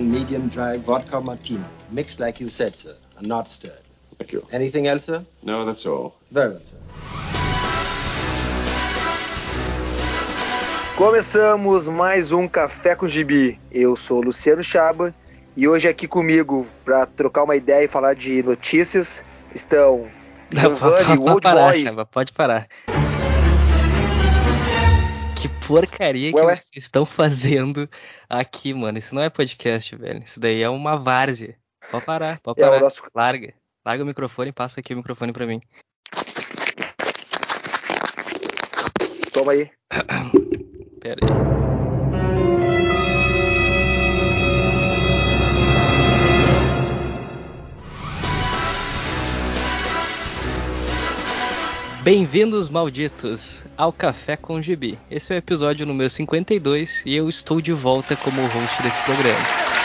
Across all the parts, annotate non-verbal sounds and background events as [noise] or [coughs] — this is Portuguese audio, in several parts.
one medium dry vodka martini, mixed like you said, sir, and not stirred. Thank you. Anything else, sir? No, that's all. Very well, sir. Começamos mais um Café com Gibi. Eu sou Luciano Chaba e hoje aqui comigo para trocar uma ideia e falar de notícias estão Giovanni, o Old Boy. Chaba, pode parar. Porcaria Ué, que ué. vocês estão fazendo aqui, mano. Isso não é podcast, velho. Isso daí é uma várzea. Pode parar, pode É parar. o nosso Larga. Larga o microfone e passa aqui o microfone pra mim. Toma aí. [coughs] Pera aí. Bem-vindos, malditos, ao Café com Gibi. Esse é o episódio número 52 e eu estou de volta como host desse programa.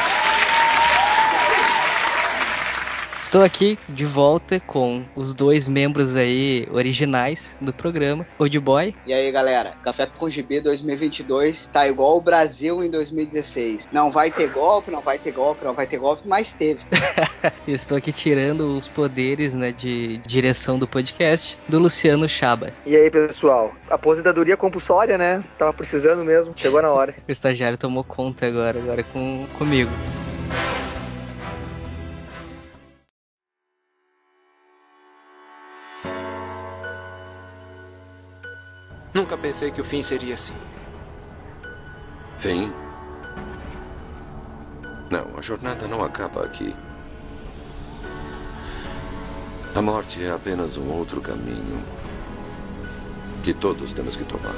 Estou aqui de volta com os dois membros aí originais do programa, Old Boy E aí, galera, Café com GB 2022 tá igual o Brasil em 2016. Não vai ter golpe, não vai ter golpe, não vai ter golpe, mas teve. [laughs] Estou aqui tirando os poderes né, de direção do podcast do Luciano Chaba. E aí, pessoal? Aposentadoria compulsória, né? Tava precisando mesmo. Chegou na hora. [laughs] O estagiário tomou conta agora, agora com, comigo. Nunca pensei que o fim seria assim. Vem. Não, a jornada não acaba aqui. A morte é apenas um outro caminho que todos temos que tomar.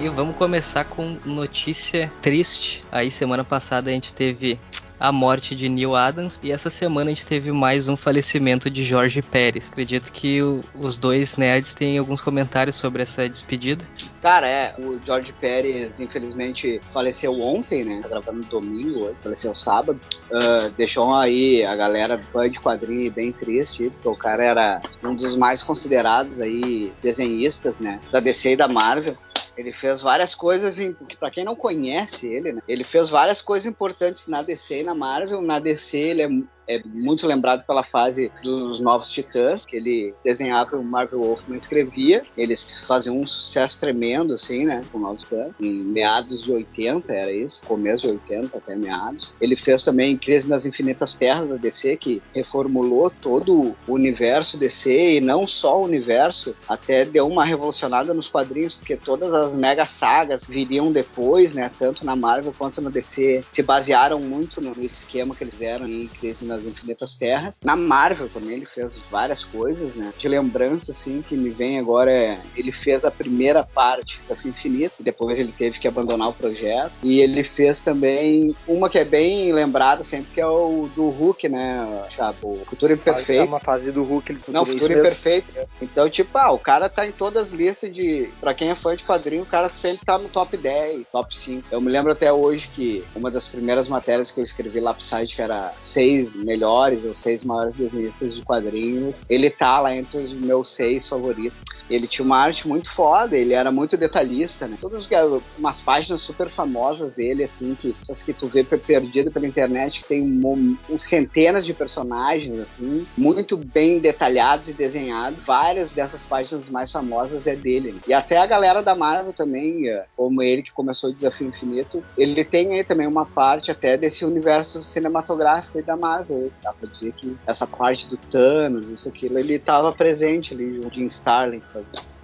E vamos começar com notícia triste. Aí semana passada a gente teve a morte de Neil Adams e essa semana a gente teve mais um falecimento de Jorge Pérez. Acredito que o- os dois nerds têm alguns comentários sobre essa despedida. Cara, é, o George Pérez, infelizmente, faleceu ontem, né? Tá gravando domingo, hoje, faleceu sábado. Ah, deixou aí a galera fã de quadrinho bem triste, porque o cara era um dos mais considerados aí desenhistas, né? Da DC e da Marvel. Ele fez várias coisas, em, que pra quem não conhece ele, né? Ele fez várias coisas importantes na DC e na Marvel. Na DC ele é, é muito lembrado pela fase dos Novos Titãs, que ele desenhava o Marvel Wolfman escrevia. Eles faziam um sucesso tremendo, assim, né? Com Novos Titãs. Em meados de 80, era isso. Começo de 80 até meados. Ele fez também Crise nas Infinitas Terras da DC, que reformulou todo o universo DC e não só o universo, até deu uma revolucionada nos quadrinhos, porque todas as mega sagas viriam depois, né? Tanto na Marvel quanto na DC, se basearam muito no esquema que eles fizeram em Crise nas Infinitas Terras. Na Marvel também ele fez várias coisas, né? De lembrança, assim, que me vem agora é... Ele fez a primeira parte, Desafio Infinito, depois ele teve que abandonar o projeto. E ele fez também uma que é bem lembrada sempre, que é o do Hulk, né, Chapo? O Futuro É Imperfeito. uma fase do Hulk. Ele Não, Futuro mesmo. Imperfeito. Então, tipo, ah, o cara tá em todas as listas de. Pra quem é fã de quadrinho, o cara sempre tá no top 10, top 5. Eu me lembro até hoje que uma das primeiras matérias que eu escrevi lá pro site, que era seis melhores ou seis maiores desenhistas de quadrinhos, ele tá lá entre os meus seis favoritos. Ele tinha uma arte muito foda, ele era muito detalhista, né? Todas as- umas páginas super famosas dele, assim, que essas que tu vê per- perdido pela internet, que tem um, um centenas de personagens, assim, muito bem detalhados e desenhados. Várias dessas páginas mais famosas é dele. né? E até a galera da Marvel também, eh, como ele que começou o Desafio Infinito, ele tem aí também uma parte até desse universo cinematográfico da Marvel. Dá pra dizer que essa parte do Thanos, isso, aquilo, ele tava presente ali junto em Starling,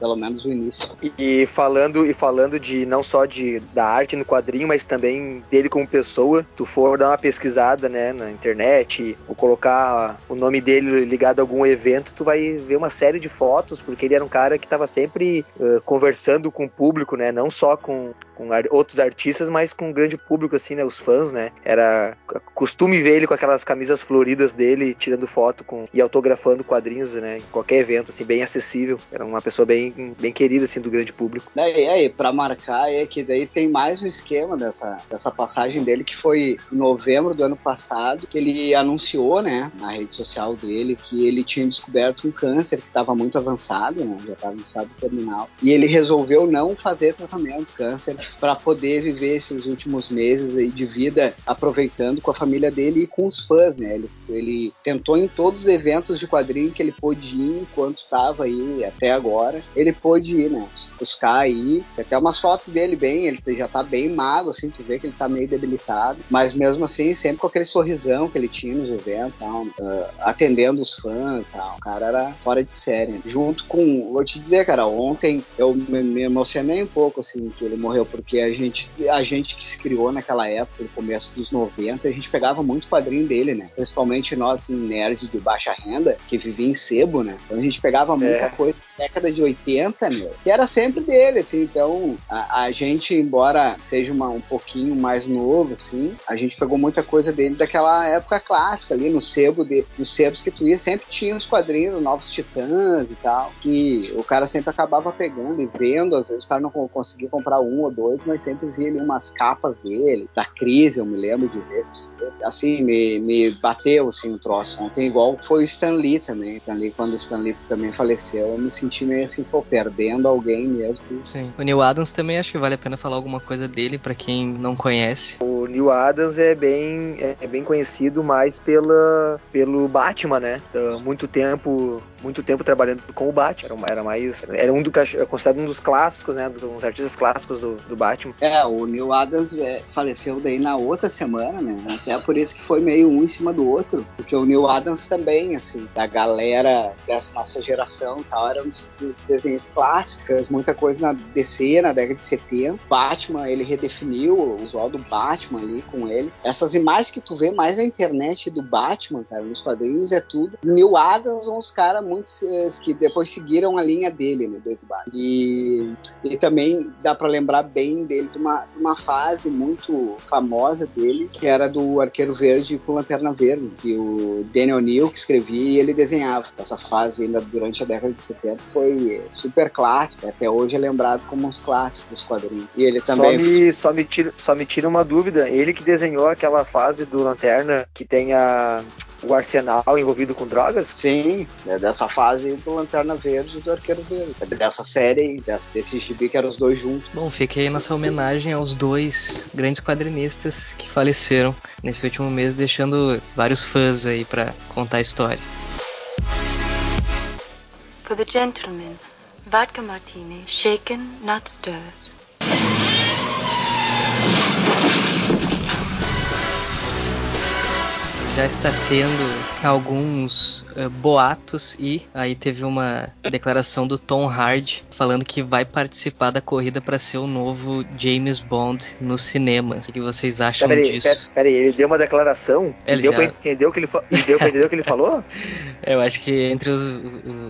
pelo menos o início. E, e falando e falando de não só de da arte no quadrinho, mas também dele como pessoa, tu for dar uma pesquisada, né, na internet, ou colocar o nome dele ligado a algum evento, tu vai ver uma série de fotos, porque ele era um cara que estava sempre eh, conversando com o público, né, não só com, com outros artistas, mas com o grande público assim, né, os fãs, né? Era costume ver ele com aquelas camisas floridas dele, tirando foto com e autografando quadrinhos, né, em qualquer evento assim, bem acessível. Era uma pessoa bem, bem querida, assim, do grande público. Daí, aí, pra marcar, é que daí tem mais um esquema dessa, dessa passagem dele, que foi em novembro do ano passado, que ele anunciou, né, na rede social dele, que ele tinha descoberto um câncer que estava muito avançado, né, já estava em estado terminal, e ele resolveu não fazer tratamento de câncer para poder viver esses últimos meses aí de vida aproveitando com a família dele e com os fãs, né, ele, ele tentou em todos os eventos de quadrinho que ele pôde ir enquanto estava aí até agora, ele pôde ir, né, buscar aí, tem até umas fotos dele bem, ele já tá bem magro, assim, tu vê que ele tá meio debilitado, mas mesmo assim, sempre com aquele sorrisão que ele tinha nos eventos, tal, uh, atendendo os fãs, tal. o cara era fora de série. Junto com, vou te dizer, cara, ontem eu me, me emocionei um pouco, assim, que ele morreu, porque a gente, a gente que se criou naquela época, no começo dos 90, a gente pegava muito quadrinho dele, né? Principalmente nós, assim, nerds de baixa renda, que vivia em sebo, né? Então a gente pegava muita é. coisa década de 80, meu, que era sempre dele, assim, então a, a gente, embora seja uma, um pouquinho mais novo, assim, a gente pegou muita coisa dele daquela época clássica ali, no sebo de, nos sebos que tu ia, sempre tinha os quadrinhos, Novos Titãs e tal, que o cara sempre acabava pegando e vendo, às vezes o cara não conseguia comprar um ou dois, mas sempre via ali umas capas dele, da crise, eu me lembro de ver, assim, me, me bateu, assim, um troço ontem, igual foi o Stan Lee também, Stan Lee, quando o Stan Lee também faleceu, eu me senti meio assim, pô, perdendo alguém mesmo. Sim, o Neil Adams também acho que vale a pena falar alguma coisa dele para quem não conhece. O Neil Adams é bem, é bem conhecido mais pela, pelo Batman, né? muito tempo muito tempo trabalhando com o Batman. Era, era mais. Era um do considerado um dos clássicos, né? Dos artistas clássicos do, do Batman. É, o Neil Adams é, faleceu daí na outra semana, né? Até por isso que foi meio um em cima do outro. Porque o Neil Adams também, assim, da galera dessa nossa geração e tal, era um dos, desenhos clássicos. Muita coisa na DC na década de 70. Batman, ele redefiniu o visual do Batman ali com ele. Essas imagens que tu vê mais na internet do Batman, cara, nos quadrinhos, é tudo. Neil Adams, uns caras muitos que depois seguiram a linha dele, né, do E, e também dá para lembrar bem dele de uma, de uma fase muito famosa dele, que era do Arqueiro Verde com Lanterna Verde, que o Daniel Neal que escrevia e ele desenhava. Essa fase ainda durante a década de 70 foi super clássica, até hoje é lembrado como um clássico dos quadrinhos. E ele também... Só me, só me, tira, só me tira uma dúvida, ele que desenhou aquela fase do Lanterna que tem a o Arsenal envolvido com drogas? Sim, é dessa fase do Lanterna Verde e do Arqueiro Verde. É dessa série, desse, desse gibi que eram os dois juntos. Bom, fica aí nossa homenagem aos dois grandes quadrinistas que faleceram nesse último mês, deixando vários fãs aí para contar a história. For the gentleman, vodka martini, shaken, not stirred. Já está tendo alguns uh, boatos e aí teve uma declaração do Tom Hardy falando que vai participar da corrida para ser o novo James Bond no cinema. O que vocês acham disso? Peraí, pera ele deu uma declaração? Ele deu já... pra entender o que ele, fa... deu pra entender o que ele falou? [laughs] Eu acho que entre os,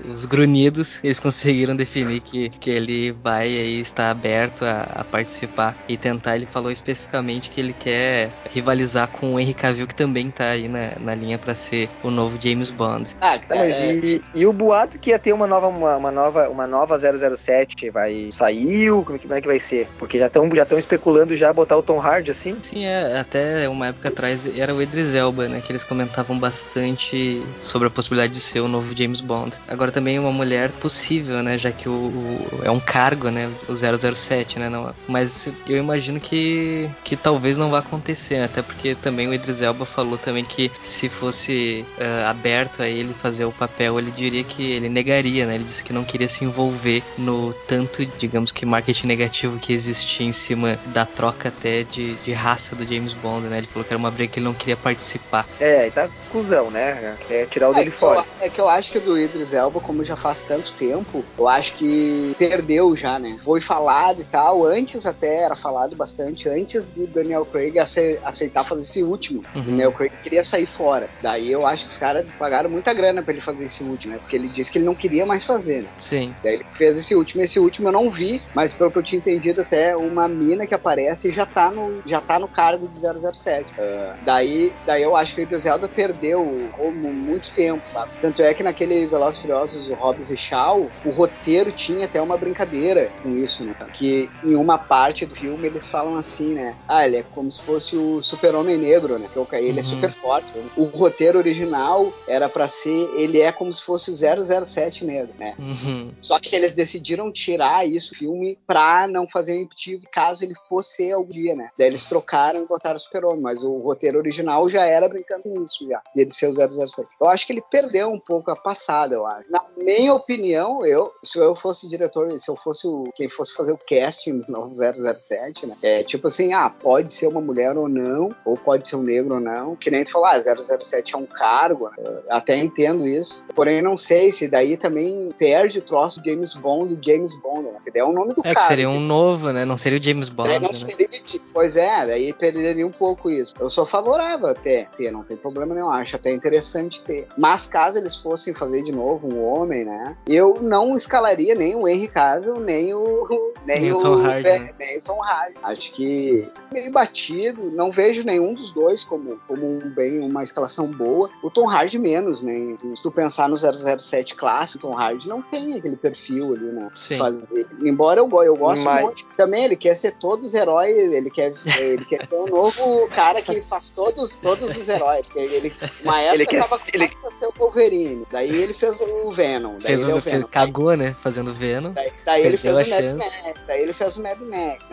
os, grunhidos eles conseguiram definir que, que ele vai aí estar aberto a, a, participar e tentar. Ele falou especificamente que ele quer rivalizar com o Henry Cavill que também tá aí na, na linha para ser o novo James Bond. Ah, cara, mas é... e, e, o boato que ia ter uma nova, uma, uma nova, uma nova 007 vai sair? Como, como é que vai ser? Porque já estão já especulando já botar o Tom Hardy assim? Sim, é, até uma época atrás era o Idris Elba, né? Que eles comentavam bastante sobre a possibilidade de ser o novo James Bond. Agora também uma mulher possível, né? Já que o, o é um cargo, né? O 007, né? Não, mas eu imagino que, que talvez não vá acontecer, até porque também o Idris Elba falou também que se fosse uh, aberto a ele fazer o papel, ele diria que ele negaria, né? Ele disse que não queria se envolver no tanto, digamos que marketing negativo que existia em cima da troca até de, de raça do James Bond, né? Ele falou que era uma briga que ele não queria participar. É, e tá cuzão, né? É tirar o é dele fora. Eu, é que eu acho que do Idris Elba, como já faz tanto tempo, eu acho que perdeu já, né? Foi falado e tal, antes até era falado bastante, antes do Daniel Craig aceitar fazer esse último. Uhum. O Daniel Craig queria sair fora. Daí eu acho que os caras pagaram muita grana para ele fazer esse último, né? Porque ele disse que ele não queria mais fazer, né? Sim. Daí ele fez esse último, esse último eu não vi, mas pelo que eu tinha entendido até uma mina que aparece já tá no, já tá no cargo de 007. Uh, daí, daí eu acho que o Zelda perdeu como muito tempo, sabe? Tanto é que naquele Velozes e Furiosos, o Hobbs e Shaw, o roteiro tinha até uma brincadeira com isso, né? Que em uma parte do filme eles falam assim, né? Ah, ele é como se fosse o super-homem negro, né? Que ele é Uhum. super forte. O roteiro original era pra ser, ele é como se fosse o 007 negro, né? Uhum. Só que eles decidiram tirar isso do filme pra não fazer um impeditivo caso ele fosse algum dia, né? Daí eles trocaram e botaram o super-homem, mas o roteiro original já era brincando com isso já, dele ser o 007. Eu acho que ele perdeu um pouco a passada, eu acho. Na minha opinião, eu, se eu fosse diretor, se eu fosse o, quem fosse fazer o casting do novo 007, né? É tipo assim, ah, pode ser uma mulher ou não, ou pode ser um negro ou não, que nem tu falar, ah, 007 é um cargo, né? Até entendo isso, porém não sei se daí também perde o troço James Bond e James Bond, né? Que daí é o nome do É cara. que seria um novo, né? Não seria o James Daí Bond, não né? seria Pois é, daí perderia um pouco isso. Eu sou favorável até ter, não tem problema nenhum, acho até interessante ter. Mas caso eles fossem fazer de novo um homem, né? Eu não escalaria nem o Henry Cavill, nem o [laughs] nem, Nem o Tom Hardy, é, né? nem o Tom Hardy. Acho que meio batido, não vejo nenhum dos dois como, como um bem uma escalação boa. O Tom Hardy menos, né? Se tu pensar no 007 clássico, o Tom Hardy não tem aquele perfil ali, né? Sim. fazer. Embora eu, eu goste Mas- um monte. Também ele quer ser todos os heróis, ele quer, ele quer ser um novo cara que faz todos, todos os heróis. Porque Ele, uma época Ele quer tava ser- ele- pra ser o Wolverine. Daí ele fez o Venom. Daí Fez ele é o, o Venom. cagou, né? Fazendo Venom. Daí, daí ele fez o Mad. Max. Daí ele fez o Mad Max.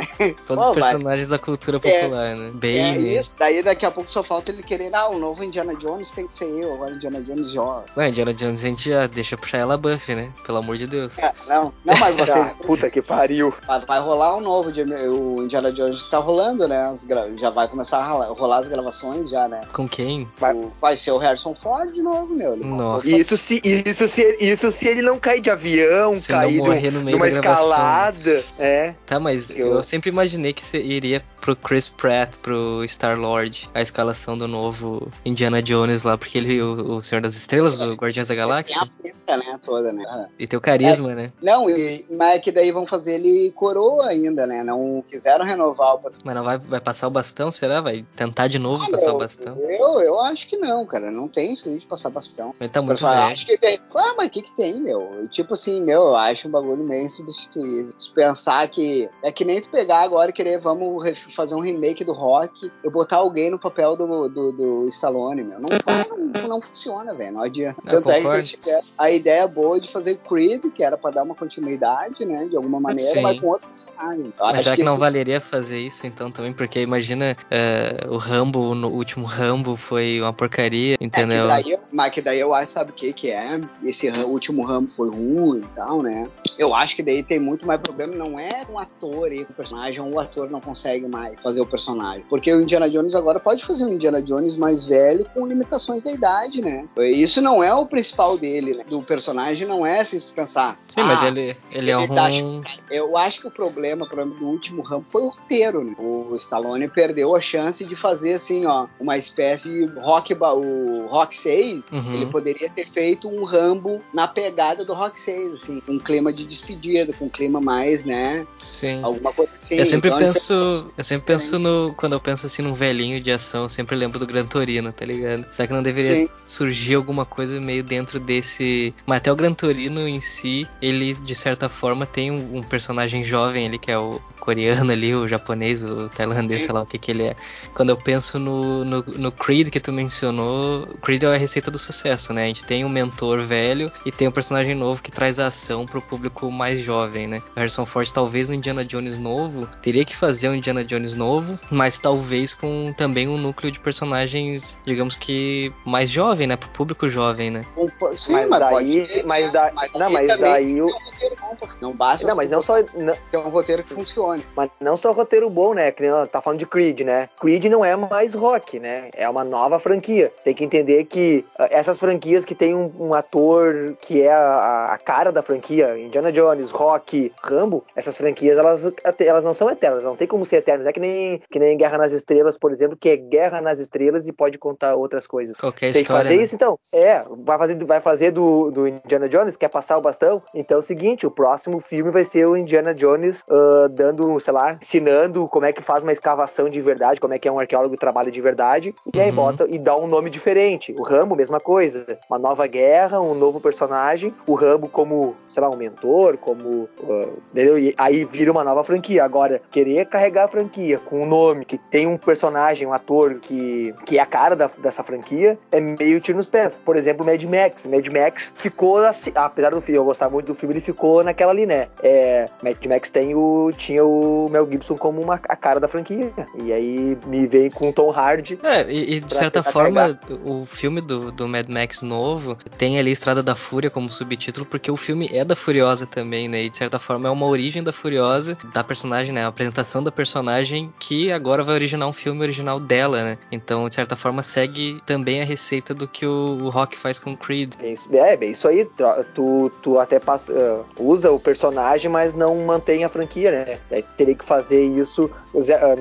Todos Pô, os vai. personagens da cultura É, popular, né? É Bane. isso. Daí daqui a pouco só falta ele querer, ah, o novo Indiana Jones tem que ser eu. Agora Indiana Jones joga. Não, Indiana Jones a gente já deixa puxar ela buff, né? Pelo amor de Deus. É, não, não, mas [laughs] vocês. Puta que pariu. Vai, vai rolar um novo, o Indiana Jones tá rolando, né? As gra- Já vai começar a rolar, rolar as gravações já, né? Com quem? Vai- Vai ser o Harrison Ford de novo, meu. Ele Nossa. Isso se, isso, se, isso se ele não cair de avião, Se cair de, um- morrer no meio de uma da gravação. escalada. É. Tá, mas eu, Eu- sempre imaginei que iria pro Chris Pratt, pro Star-Lord, a escalação do novo Indiana Jones lá, porque ele, o, o Senhor das Estrelas, do Guardiões da Tem a Galáxia, pinta, né, toda, né? e tem o carisma, né? Não, e, mas é que daí vão fazer ele coroa ainda, né? Não quiseram renovar o Mas não vai, vai passar o bastão, será? Vai tentar de novo Ah, passar meu, o bastão? Eu, eu acho que não, cara. Não tem isso de passar bastão. Ele tá muito velho. acha que tem. Ah, mas o que, que tem, meu? Tipo assim, meu, eu acho um bagulho meio insubstituível. Se pensar que. É que nem tu pegar agora e querer, vamos fazer um remake do rock, eu botar alguém no papel do, do, do Stallone, meu. Não, vai, não, não funciona, velho. Não adianta. Eu Tanto é que concordo. eles tiveram a ideia boa de fazer Creed, que era pra dar uma continuidade, né? De alguma maneira, Sim. mas com outro personagem. Mas acho será que não esse- valeria fazer isso então também? Porque imagina é, o Rambo, no último Rambo foi uma porcaria, entendeu? É, que daí, mas que daí eu acho, sabe o que que é? Esse ram- último ramo foi ruim e tal, né? Eu acho que daí tem muito mais problema, não é um ator e o personagem, ou o ator não consegue mais fazer o personagem. Porque o Indiana Jones agora pode fazer um Indiana Jones mais velho com limitações da idade, né? Isso não é o principal dele, né? Do personagem não é se tu pensar. Sim, mas ah, ele, ele é ele tá um. eu acho que o problema, o problema do último ramo foi o roteiro, né? O Stallone perdeu a chance de fazer assim, ó, uma espécie de rock, o Rock 6, Uhum. ele poderia ter feito um Rambo na pegada do Rock 6, assim, com um clima de despedida, com um clima mais, né, Sim. alguma coisa assim. Eu sempre Então, ele penso, eu sempre penso no, quando eu penso assim num velhinho de ação, eu sempre lembro do Gran Torino, tá ligado? Será que não deveria Sim. Surgir alguma coisa meio dentro desse, mas até o Gran Torino em si, ele de certa forma tem um, um personagem jovem ali que é o coreano ali, o japonês, o tailandês, sei lá o que que ele é. Quando eu penso no, no, no Creed que tu mencionou, Creed é a receita do sucesso, né? A gente tem um mentor velho e tem um personagem novo que traz a ação pro público mais jovem, né? O Harrison Ford, talvez no Indiana Jones novo, teria que fazer um Indiana Jones novo, mas talvez com também um núcleo de personagens, digamos que mais jovem, né? Pro público jovem, né? Um Sim, Mas mas, daí- ter, mas né? da- não, mas daí tem o- ter um roteiro bom, pô. Não basta Não, mas não só, não, ter um roteiro que funcione. mas não só roteiro bom, né? Que tá falando de Creed, né? Creed não é mais rock, né? É uma nova franquia. Tem que entender que ah, essas franquias que tem um, um ator que é a, a cara da franquia, Indiana Jones, Rock, Rambo, essas franquias elas, elas não são eternas, não tem como ser eternas. Não é que nem, que nem Guerra nas Estrelas, por exemplo, que é Guerra nas Estrelas e pode contar outras coisas. Qualquer Tem história. que fazer né? isso, então. É, vai fazer, vai fazer do, do Indiana Jones, quer passar o bastão? Então é o seguinte, o próximo filme vai ser o Indiana Jones ah, dando, sei lá, ensinando como é que faz uma escavação de verdade, como é que é um arqueólogo que trabalha de verdade, e aí Uhum. bota e dá um nome diferente. O Rambo, mesma coisa. Uma nova guerra, um novo personagem, o Rambo como, sei lá, um mentor, como. ah, entendeu? E aí vira uma nova franquia. Agora, querer carregar a franquia com um nome que tem um personagem, um ator que, que é a cara da- dessa franquia, é meio tiro nos pés. Por exemplo, Mad Max. Mad Max ficou assim, apesar do filme, eu gostava muito do filme, ele ficou naquela ali, né? É, Mad Max tem o, tinha o Mel Gibson como uma, a cara da franquia. E aí me vem com o Tom Hardy. É, e, e de certa forma, o filme do, do Mad Max novo tem ali Estrada da Fúria como subtítulo, porque o filme é da Furiosa também, né? E de certa forma é uma origem da Furiosa, da personagem, né? A apresentação da personagem que agora vai originar um filme original dela, né? Então, de certa forma, segue também a receita do que o, o Rock faz com o Creed. É, bem isso aí. Tu, tu até passa, ah, usa o personagem, mas não mantém a franquia, né? Daí teria que fazer isso ah,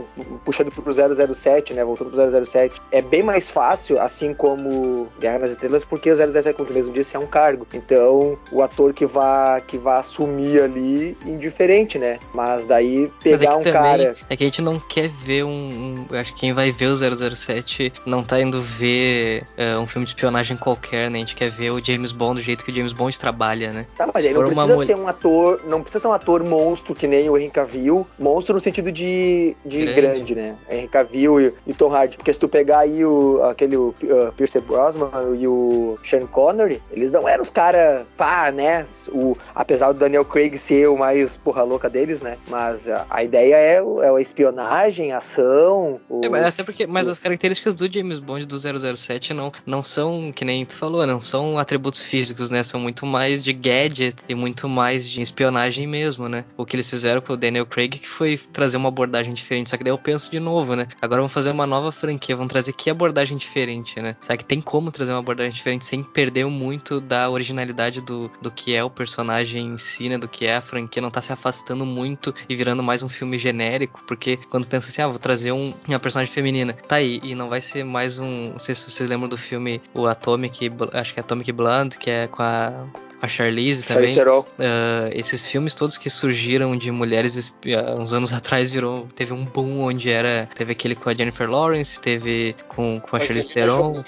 puxando pro 007, né? Voltando pro 007. É bem mais fácil, assim como Guerra nas Estrelas, porque o 007, como tu mesmo disse, é um cargo. Então, o ator que vá, que vá assumir ali, indiferente, né? Mas daí Mas é pegar um também cara... é que a gente não quer ver um, um- acho que quem vai ver o 007 não tá indo ver é, um filme de espionagem qualquer, né? A gente quer ver o James Bond do jeito que o James Bond trabalha, né? Tá, mas aí não precisa mulher- ser um ator, não precisa ser um ator monstro que nem o Henry Cavill, monstro no sentido de, de Grande. grande. né? Henry Cavill e, e Tom Hardy, porque se tu pegar aí o, aquele o, uh, Pierce Brosnan e o Sean Connery, eles não eram os caras, pá, né? O, apesar do Daniel Craig ser o mais porra louca deles, né? Mas a, a ideia é, é a espionagem, a ação, É, mas os- até porque, mas os- as características do James Bond do 007 não, não são, que nem tu falou, não são atributos físicos, né? São muito mais de gadget e muito mais de espionagem mesmo, né? O que eles fizeram com o Daniel Craig que foi trazer uma abordagem diferente. Só que daí eu penso de novo, né? Agora vamos fazer uma nova franquia, vamos trazer que abordagem diferente, né? Será que tem como trazer uma abordagem diferente sem perder muito da originalidade do, do que é o personagem em si, né? Do que é a franquia, não tá se afastando muito e virando mais um filme genérico, porque quando pensa assim, ah, vou trazer um, uma personagem feminina, tá aí, e não vai ser mais um. Não sei se vocês lembram do filme o Atomic, acho que é Atomic Blonde, que é com a. A Charlize também. Charlize. Ah, esses filmes todos que surgiram de mulheres ah, uns anos [laughs] atrás virou teve um boom onde era teve aquele com a Jennifer Lawrence teve com, com a Charlize Theron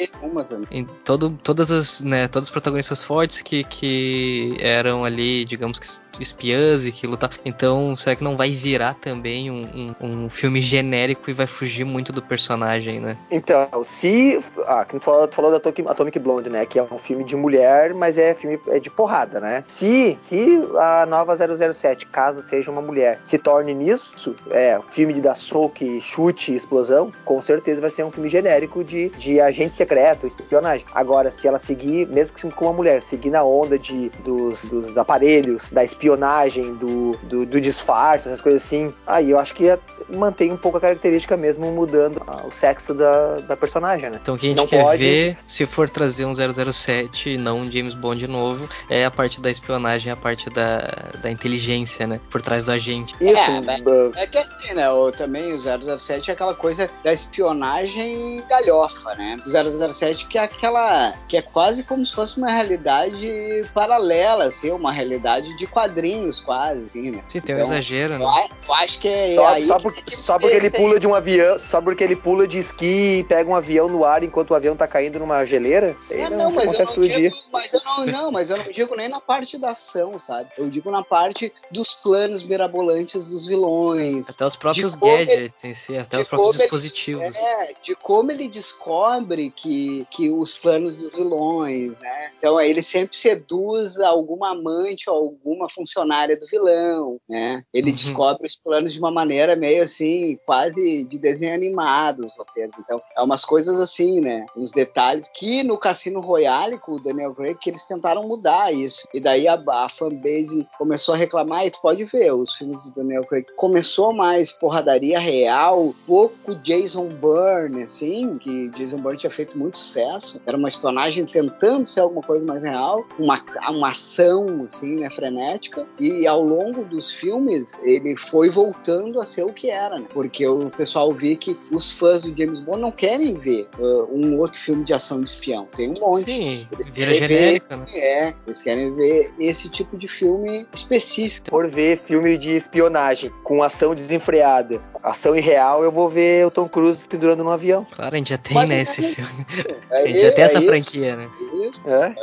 em todo, todas as né, todas as protagonistas fortes que, que eram ali digamos que espiãs e que lutavam então será que não vai virar também um, um, um filme genérico e vai fugir muito do personagem né Então, se. Ah, tu falou, tu falou da Atomic, Atomic Blonde, né? Que é um filme de mulher, mas é filme é de porrada, né? Se, se a nova 007, caso seja uma mulher, se torne nisso, é, filme de dar soco, chute e explosão, com certeza vai ser um filme genérico de, de agente secreto, espionagem. Agora, se ela seguir, mesmo que com uma mulher, seguir na onda de, dos, dos aparelhos, da espionagem, do, do, do disfarce, essas coisas assim, aí eu acho que mantém um pouco a característica mesmo, mudando ah, o sexo da, da personagem, né? Então o que a gente Não quer pode- ver, se for trazer um 007 e não um James Bond novo, é a parte da espionagem, a parte da, da inteligência, né? Por trás do agente. Isso, É, mas- ah, É que assim, né? O, também o 007 é aquela coisa da espionagem galhofa, né? O 007 que é aquela. que é quase como se fosse uma realidade paralela, assim, uma realidade de quadrinhos, quase, assim, né? Sim, tem um Então, exagero, né? eu acho que é só, aí só, por- que só porque ele pula de um avião, só porque ele pula de esqui e pega um avião no ar enquanto o avião tá caindo numa geleira, aí Ah, não, não, mas eu não, digo, mas eu não, não, mas eu não digo nem na parte da ação, sabe? Eu digo na parte dos planos mirabolantes dos vilões, Até os próprios gadgets em si, até os próprios como ele- dispositivos. É, de como ele descobre que, que os planos dos vilões, né? Então ele sempre seduz alguma amante ou alguma funcionária do vilão, né? Ele Uhum. descobre os planos de uma maneira meio assim, quase de desenho animado, os roteiros. Então, é umas coisas assim, né? Uns detalhes que no Cassino Royale, com o Daniel Craig, que eles tentaram mudar. Isso. E daí a, a fanbase começou a reclamar, e tu pode ver, os filmes do Daniel Craig começou mais porradaria real, pouco Jason Bourne, assim, que Jason Bourne tinha feito muito sucesso. Era uma espionagem tentando ser alguma coisa mais real, uma, uma ação, assim, né, frenética. E ao longo dos filmes, ele foi voltando a ser o que era, né? Porque o pessoal vê que os fãs do James Bond não querem ver uh, um outro filme de ação de espião. Tem um monte. Sim, vira genérica, né? É, eles querem ver esse tipo de filme específico. For ver filme de espionagem com ação desenfreada, ação irreal, eu vou ver o Tom Cruise pendurando no avião. Claro, a gente já tem, Mas né, é esse filme. [laughs] É, A gente já tem é essa isso, franquia, né? isso. É?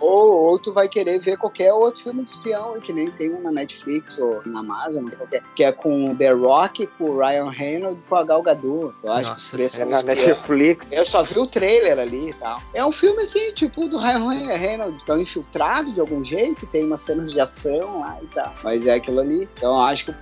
Ou, ou tu vai querer ver qualquer outro filme de espião, que nem tem um na Netflix ou na Amazon, não sei qual que é, é com o The Rock, com o Ryan Reynolds e com a Gal Gadot. Eu acho Nossa que os três É na. Netflix. Eu só vi o trailer ali e tal. É um filme assim, tipo, do Ryan Reynolds, tão infiltrado de algum jeito, tem umas cenas de ação lá e tal. Mas é aquilo ali. Então eu acho que,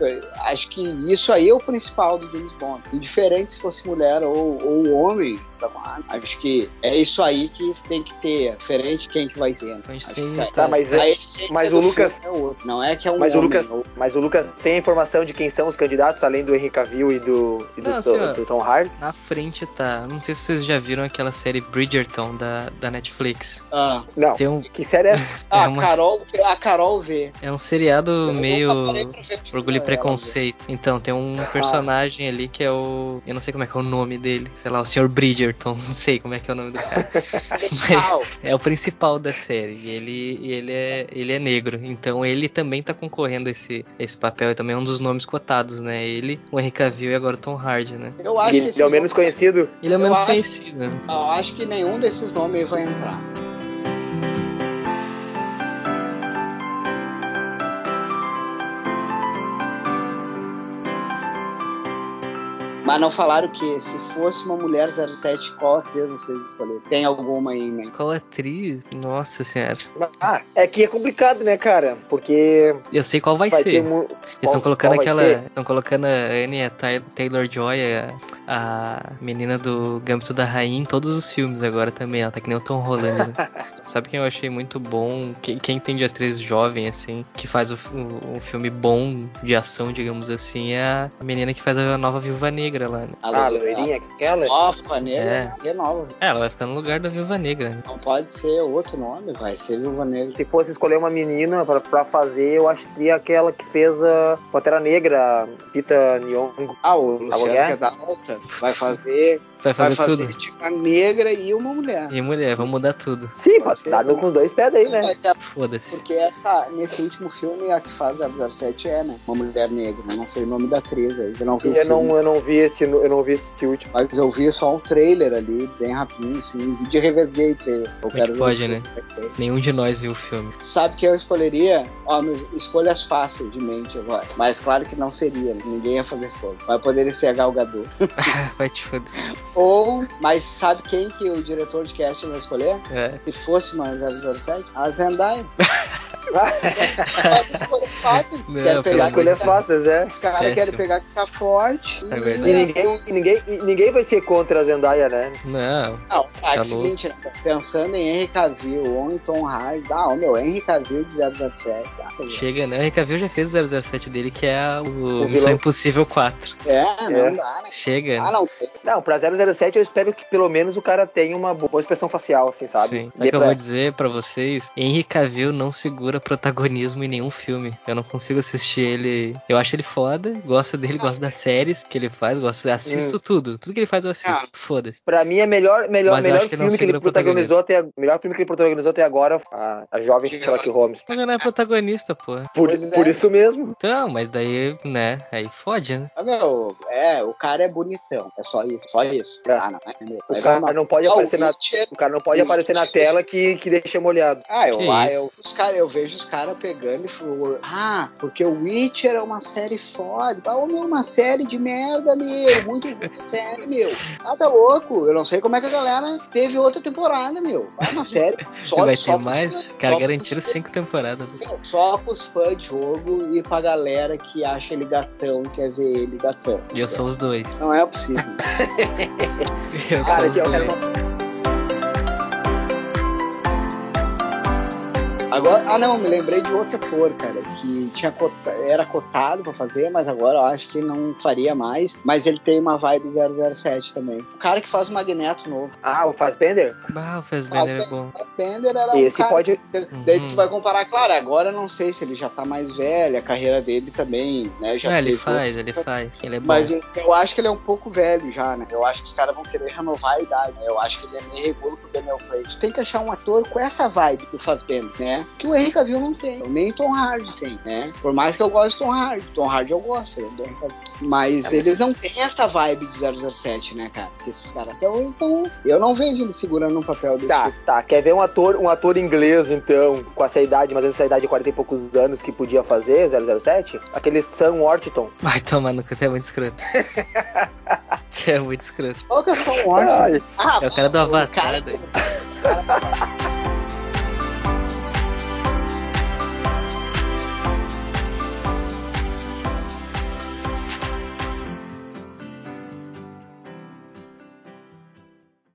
acho que isso aí é o principal do James Bond. Indiferente se fosse mulher ou, ou homem, tá bom? acho que é isso aí que tem que ter. Diferente quem que vai ser. né? A gente Acho tem- que Tá, mas, é- mas o Lucas- É outro. Não é que é um mas o homem, Lucas, ou- mas o Lucas tem a informação de quem são os candidatos, além do Henry Cavill e do, e do, Não, Tom, assim, do Tom Hardy? Na frente tá. Não sei se vocês já viram aquela série Bridgerton da, da Netflix. Ah, Não. Tem um, Que série é essa? [laughs] ah, É uma- a, Carol, a Carol vê. é um seriado Eu meio orgulho e preconceito. Então, tem um Ah. personagem ali que é o. Eu não sei como é que é o nome dele. Sei lá, o Sr. Bridgerton. [laughs] Não sei como é que é o nome do cara. [laughs] Principal. É o principal da série. E ele, e ele, é, ele é negro. Então ele também tá concorrendo a esse, a esse papel. E também é um dos nomes cotados, né? Ele, o Henry Cavill e agora o Tom Hardy, né? Eu acho Ele que é o menos conhecido. Ele é o menos acho- conhecido, né? Eu acho que nenhum desses nomes vai entrar. Mas não falaram que se fosse uma mulher 07, qual atriz vocês escolheram? Tem alguma aí mente? Qual atriz? Nossa senhora. Ah, é que é complicado, né, cara? Porque Eu sei qual vai, vai ser. mu- Eles estão colocando aquela. Estão colocando a Anne a Ty- Taylor Joy, a, a menina do Gambito da Rainha, em todos os filmes agora também. Ela tá que nem o Tom Holland. Né? [laughs] Sabe quem eu achei muito bom? Quem, quem tem de atriz jovem, assim, que faz o, o- um filme bom de ação, digamos assim, é a menina que faz a nova Viúva Negra lá. Né? Ah, loirinha, aquela? Nova Negra é. nova. É, ela vai ficar no lugar da Viúva Negra. Né? Não pode ser outro nome, vai ser Viúva Negra. Se fosse escolher uma menina pra, pra fazer, eu acho que seria aquela que fez a Pantera Negra, Pita Nyong'o. Ah, o A Luciano mulher? que é da alta vai fazer, Vai fazer, vai fazer tudo. tipo uma negra e uma mulher. E mulher, vamos mudar tudo. Sim, Pode ser. dado com os dois pés aí, né? É Foda-se. porque essa, nesse último filme, a que faz 007 é, né? Uma mulher negra. Eu não sei o nome da atriz aí. Eu não vi o Eu não, filme, eu não vi esse, eu não vi esse último. Mas eu vi só um trailer ali, bem rapidinho, assim. Vi de revezguei o trailer. Eu Como é que pode, né? filme. Nenhum de nós viu o filme. Sabe que eu escolheria? Ó, meu, escolhas fáceis de mente agora. Mas claro que não seria, né? ninguém ia fazer fogo. Mas poderia ser a Gal [laughs] [laughs] Gadot. vai te foder. Ou, mas sabe quem que o diretor de casting vai escolher? É. Se fosse uma 007? A Zendaya. [laughs] Escolhas fáceis. Não, pegar Escolhas de fáceis, é. Os caras querem pegar que tá forte. É verdade. E ninguém, e ninguém, e ninguém vai ser contra a Zendaya, né? Não, Não, é Tá o seguinte, né? pensando em Henry Cavill ou em Tom Hardy, ah, o meu, Henry Cavill de 007. Ah, tá chega, né? O Henry Cavill já fez o 007 dele, que é o, vilão. Missão Impossível 4. é, não É. dá, né? Chega. Ah, não. Não, pra 007 eu espero que pelo menos o cara tenha uma boa expressão facial, assim, sabe? Sim. O que eu vou dizer pra vocês? Henry Cavill não segura protagonismo em nenhum filme. Eu não consigo assistir ele. Eu acho ele foda, gosto dele, gosto das séries que ele faz, gosto, assisto Hum. tudo. Tudo que ele faz eu assisto. Ah. Foda-se. Pra mim é melhor, melhor, Mas eu melhor que não filme que ele protagonizou até melhor filme que ele protagonizou até agora, a, a jovem Sherlock Holmes. Mas ele não é protagonista, pô. Por, é. por isso mesmo. Então, mas daí, né? Aí fode, né? Ah, meu, é, o cara é bonitão. É só isso, só isso. É. Ah, não, é, meu. O É cara normal. não pode Ah, o aparecer na o cara não pode o aparecer na tela que, que deixa molhado. Ah, eu, ah, isso? eu, os cara, eu vejo os caras pegando e falando, ah, porque o Witcher é uma série foda. Ah, ô, meu, uma série de merda, meu. Muito boa série, meu. Ah, tá louco. Eu não sei como é que a galera teve outra temporada, meu. Ah, uma série. Só, vai só ter mais? fãs- Cara, garantiram cinco temporadas. meu, Só pros fãs de jogo e pra galera que acha ele gatão quer ver ele gatão. E eu sou os dois. Não é possível. [laughs] Eu Cara, sou os dois. Agora, ah não, me lembrei de outro ator, cara, que tinha cota, era cotado pra fazer, mas agora eu acho que não faria mais. Mas ele tem uma vibe 007 também. O cara que faz o Magneto novo. Ah, o Fassbender? Ah, o Fassbender é bom. O Fassbender era Esse um cara pode. Daí Uhum. tu vai comparar, claro, agora eu não sei se ele já tá mais velho, a carreira dele também, né? Já Ah, ele teve faz, ele faz. Ele é bom. Mas eu, eu acho que ele é um pouco velho já, né? Eu acho que os caras vão querer renovar a idade. né? Eu acho que ele é meio regulo com o Daniel Craig. Tu tem que achar um ator com essa vibe do Fassbender, né? Que o Henry Cavill não tem. Nem Tom Hardy tem, né? Por mais que eu goste do Tom Hardy. Tom Hardy eu gosto do Henry Cavill. Mas eles não têm essa vibe de 007, né, cara? Que esses caras. Então, então, eu não vejo ele segurando um papel desse Tá, tipo. tá. Quer ver um ator, um ator inglês, então, com essa idade, mas essa idade de 40 e poucos anos que podia fazer 007? Aquele Sam Worthington. Vai tomar no cu, você é muito escroto. [laughs] Você é muito escroto. Qual que é o Hardy? Ai, Ah, É o cara do Avatar, cara-.